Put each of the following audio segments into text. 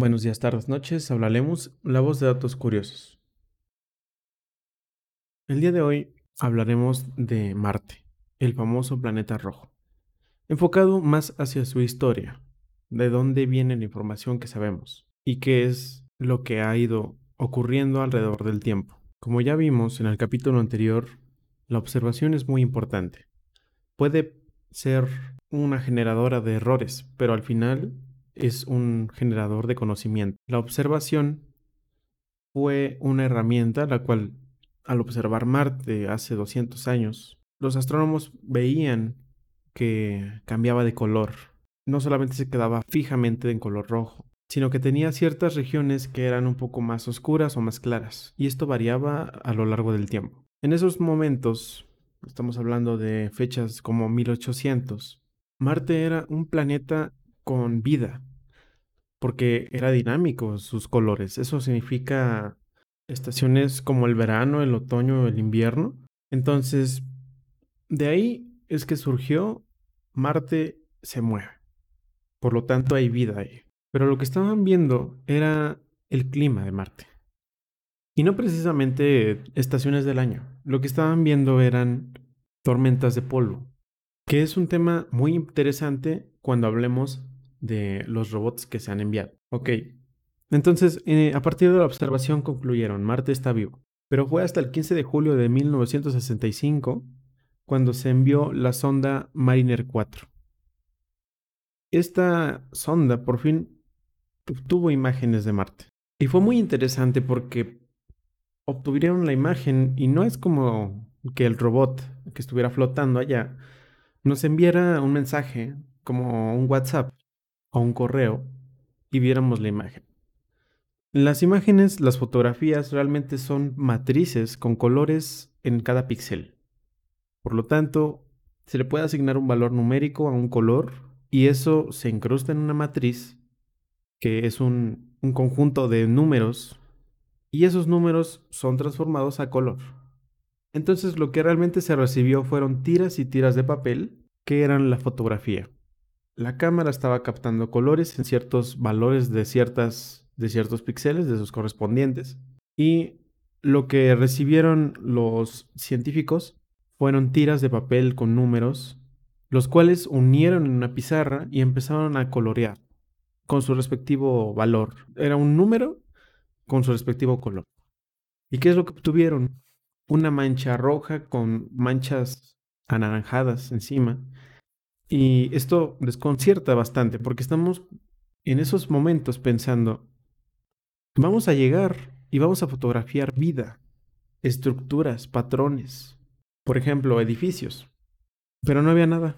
Buenos días, tardes, noches. Hablaremos la voz de datos curiosos. El día de hoy hablaremos de Marte, el famoso planeta rojo, enfocado más hacia su historia, de dónde viene la información que sabemos y qué es lo que ha ido ocurriendo alrededor del tiempo. Como ya vimos en el capítulo anterior, la observación es muy importante. Puede ser una generadora de errores, pero al final es un generador de conocimiento. La observación fue una herramienta la cual al observar Marte hace 200 años, los astrónomos veían que cambiaba de color. No solamente se quedaba fijamente en color rojo, sino que tenía ciertas regiones que eran un poco más oscuras o más claras, y esto variaba a lo largo del tiempo. En esos momentos, estamos hablando de fechas como 1800, Marte era un planeta con vida, porque era dinámico sus colores. Eso significa estaciones como el verano, el otoño, el invierno. Entonces, de ahí es que surgió Marte se mueve. Por lo tanto, hay vida ahí. Pero lo que estaban viendo era el clima de Marte. Y no precisamente estaciones del año. Lo que estaban viendo eran tormentas de polvo, que es un tema muy interesante cuando hablemos de los robots que se han enviado. Ok, entonces eh, a partir de la observación concluyeron, Marte está vivo. Pero fue hasta el 15 de julio de 1965 cuando se envió la sonda Mariner 4. Esta sonda por fin obtuvo imágenes de Marte. Y fue muy interesante porque obtuvieron la imagen y no es como que el robot que estuviera flotando allá nos enviara un mensaje como un WhatsApp o un correo y viéramos la imagen. Las imágenes, las fotografías realmente son matrices con colores en cada píxel. Por lo tanto, se le puede asignar un valor numérico a un color y eso se incrusta en una matriz que es un, un conjunto de números y esos números son transformados a color. Entonces lo que realmente se recibió fueron tiras y tiras de papel que eran la fotografía. La cámara estaba captando colores en ciertos valores de, ciertas, de ciertos píxeles, de sus correspondientes. Y lo que recibieron los científicos fueron tiras de papel con números, los cuales unieron en una pizarra y empezaron a colorear con su respectivo valor. Era un número con su respectivo color. ¿Y qué es lo que obtuvieron? Una mancha roja con manchas anaranjadas encima y esto desconcierta bastante porque estamos en esos momentos pensando, vamos a llegar y vamos a fotografiar vida, estructuras, patrones, por ejemplo, edificios, pero no había nada.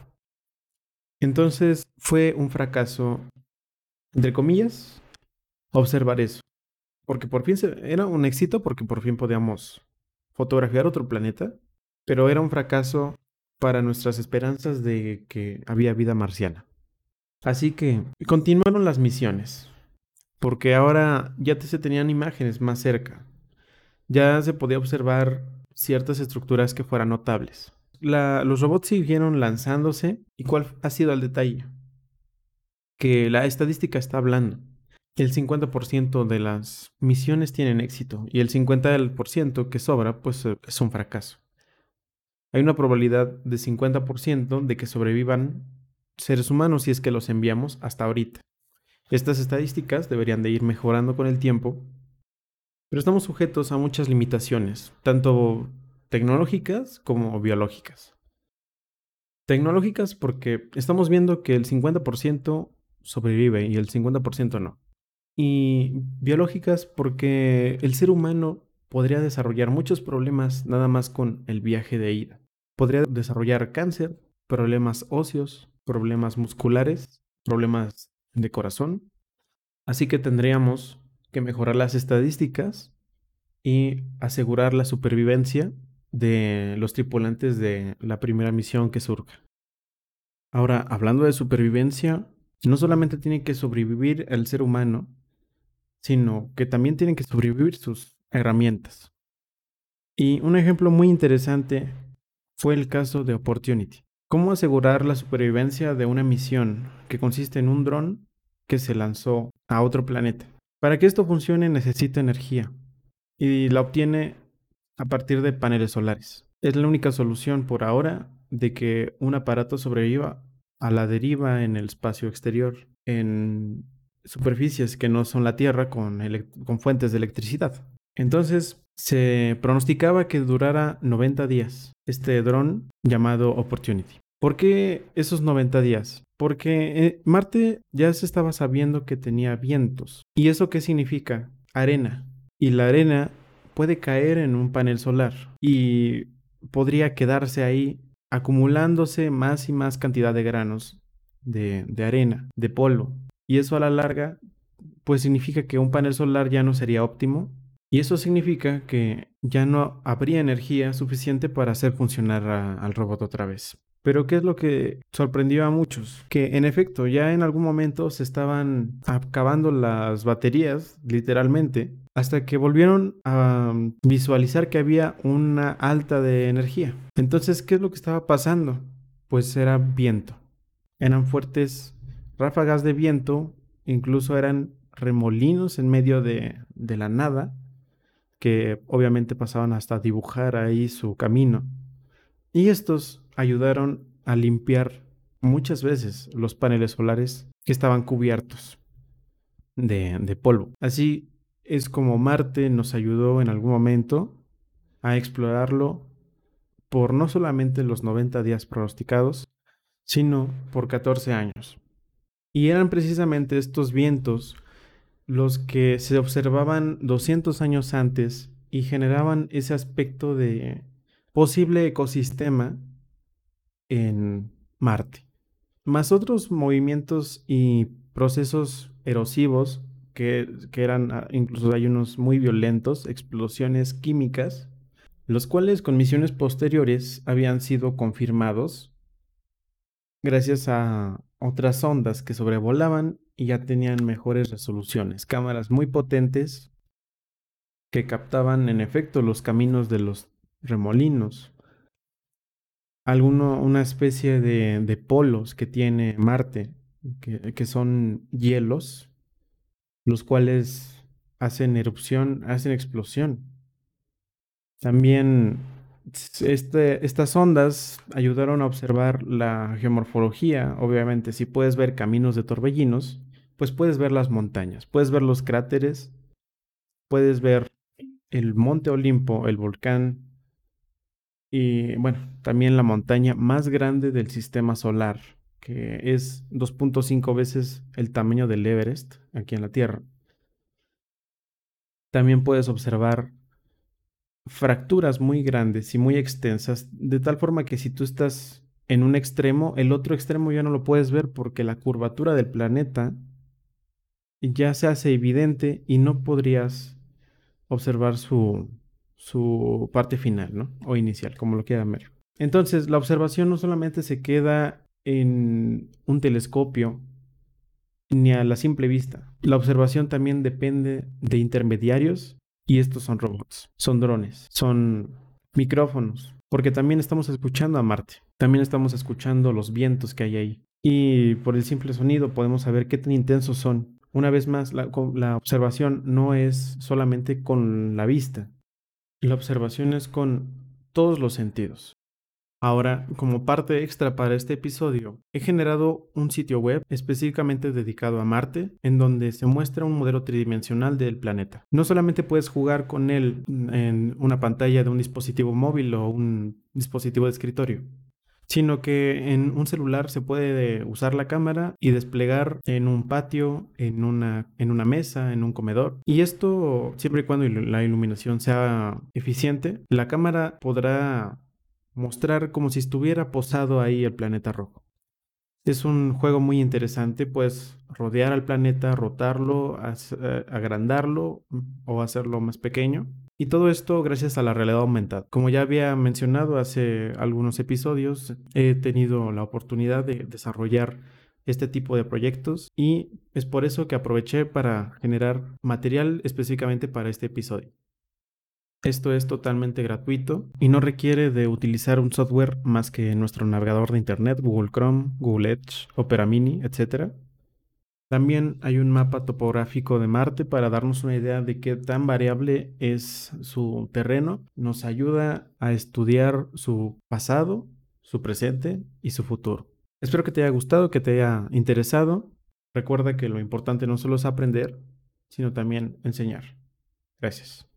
Entonces fue un fracaso, entre comillas, observar eso, porque por fin era un éxito porque por fin podíamos fotografiar otro planeta, pero era un fracaso para nuestras esperanzas de que había vida marciana. Así que continuaron las misiones, porque ahora ya se tenían imágenes más cerca. Ya se podía observar ciertas estructuras que fueran notables. los robots siguieron lanzándose. ¿Y cuál ha sido el detalle? Que la estadística está hablando. El 50% de las misiones tienen éxito y el 50% que sobra pues es un fracaso hay una probabilidad de 50% de que sobrevivan seres humanos si es que los enviamos hasta ahorita. Estas estadísticas deberían de ir mejorando con el tiempo, pero estamos sujetos a muchas limitaciones, tanto tecnológicas como biológicas. Tecnológicas porque estamos viendo que el 50% sobrevive y el 50% no. Y biológicas porque el ser humano podría desarrollar muchos problemas nada más con el viaje de ida podría desarrollar cáncer, problemas óseos, problemas musculares, problemas de corazón. Así que tendríamos que mejorar las estadísticas y asegurar la supervivencia de los tripulantes de la primera misión que surja. Ahora, hablando de supervivencia, no solamente tiene que sobrevivir el ser humano, sino que también tienen que sobrevivir sus herramientas. Y un ejemplo muy interesante fue el caso de Opportunity. ¿Cómo asegurar la supervivencia de una misión que consiste en un dron que se lanzó a otro planeta. Para que esto funcione necesita energía y la obtiene a partir de paneles solares. Es la única solución por ahora de que un aparato sobreviva a la deriva en el espacio exterior, en superficies que no son la Tierra con, con fuentes de electricidad. Entonces se pronosticaba que durara 90 días este dron llamado Opportunity. ¿Por qué esos 90 días? Porque eh, Marte ya se estaba sabiendo que tenía vientos. ¿Y eso qué significa? Arena. Y la arena puede caer en un panel solar y podría quedarse ahí acumulándose más y más cantidad de granos de, de arena, de polvo. Y eso a la larga, pues significa que un panel solar ya no sería óptimo. Y eso significa que ya no habría energía suficiente para hacer funcionar al robot otra vez. Pero ¿qué es lo que sorprendió a muchos? Que en efecto ya en algún momento se estaban acabando las baterías, literalmente, hasta que volvieron a visualizar que había una alta de energía. Entonces, ¿qué es lo que estaba pasando? Pues era viento. Eran fuertes ráfagas de viento, incluso eran remolinos en medio de, de la nada, que obviamente pasaban hasta dibujar ahí su camino. Y estos ayudaron a limpiar muchas veces los paneles solares que estaban cubiertos de, de polvo. Así es como Marte nos ayudó en algún momento a explorarlo por no solamente los 90 días pronosticados, sino por 14 años. Y eran precisamente estos vientos los que se observaban 200 años antes y generaban ese aspecto de posible ecosistema en Marte. Más otros movimientos y procesos erosivos que, eran, ah, incluso hay unos muy violentos, explosiones químicas, los cuales con misiones posteriores habían sido confirmados gracias a otras ondas que sobrevolaban y ya tenían mejores resoluciones, cámaras muy potentes que captaban en efecto los caminos de los remolinos. Alguno, una especie de, de polos que tiene Marte, que, que son hielos, los cuales hacen erupción, hacen explosión. También este, estas ondas ayudaron a observar la geomorfología. Obviamente, si puedes ver caminos de torbellinos, pues puedes ver las montañas, puedes ver los cráteres, puedes ver el monte Olimpo, el volcán y bueno, también la montaña más grande del sistema solar, que es 2.5 veces el tamaño del Everest aquí en la Tierra. También puedes observar fracturas muy grandes y muy extensas, de tal forma que si tú estás en un extremo, el otro extremo ya no lo puedes ver porque la curvatura del planeta ya se hace evidente y no podrías observar su, su parte final. O inicial, como lo quieran ver. Entonces, la observación no solamente se queda en un telescopio ni a la simple vista. La observación también depende de intermediarios y estos son robots, son drones, son micrófonos, porque también estamos escuchando a Marte, también estamos escuchando los vientos que hay ahí. Y por el simple sonido podemos saber qué tan intensos son. Una vez más, la, la observación no es solamente con la vista, la observación es con todos los sentidos. Ahora, como parte extra para este episodio, he generado un sitio web específicamente dedicado a Marte, en donde se muestra un modelo tridimensional del planeta. No solamente puedes jugar con él en una pantalla de un dispositivo móvil o un dispositivo de escritorio, sino que en un celular se puede usar la cámara y desplegar en un patio, en una, mesa, en un comedor. Y esto, siempre y cuando la iluminación sea eficiente, la cámara podrá mostrar como si estuviera posado ahí el planeta rojo. Es un juego muy interesante, puedes rodear al planeta, rotarlo, eh, agrandarlo mm, o hacerlo más pequeño. Y todo esto gracias a la realidad aumentada. Como ya había mencionado hace algunos episodios, he tenido la oportunidad de desarrollar este tipo de proyectos y es por eso que aproveché para generar material específicamente para este episodio. Esto es totalmente gratuito y no requiere de utilizar un software más que nuestro navegador de internet, Google Chrome, Google Edge, Opera Mini, etc. También hay un mapa topográfico de Marte para darnos una idea de qué tan variable es su terreno. Nos ayuda a estudiar su pasado, su presente y su futuro. Espero que te haya gustado, que te haya interesado. Recuerda que lo importante no solo es aprender, sino también enseñar. Gracias.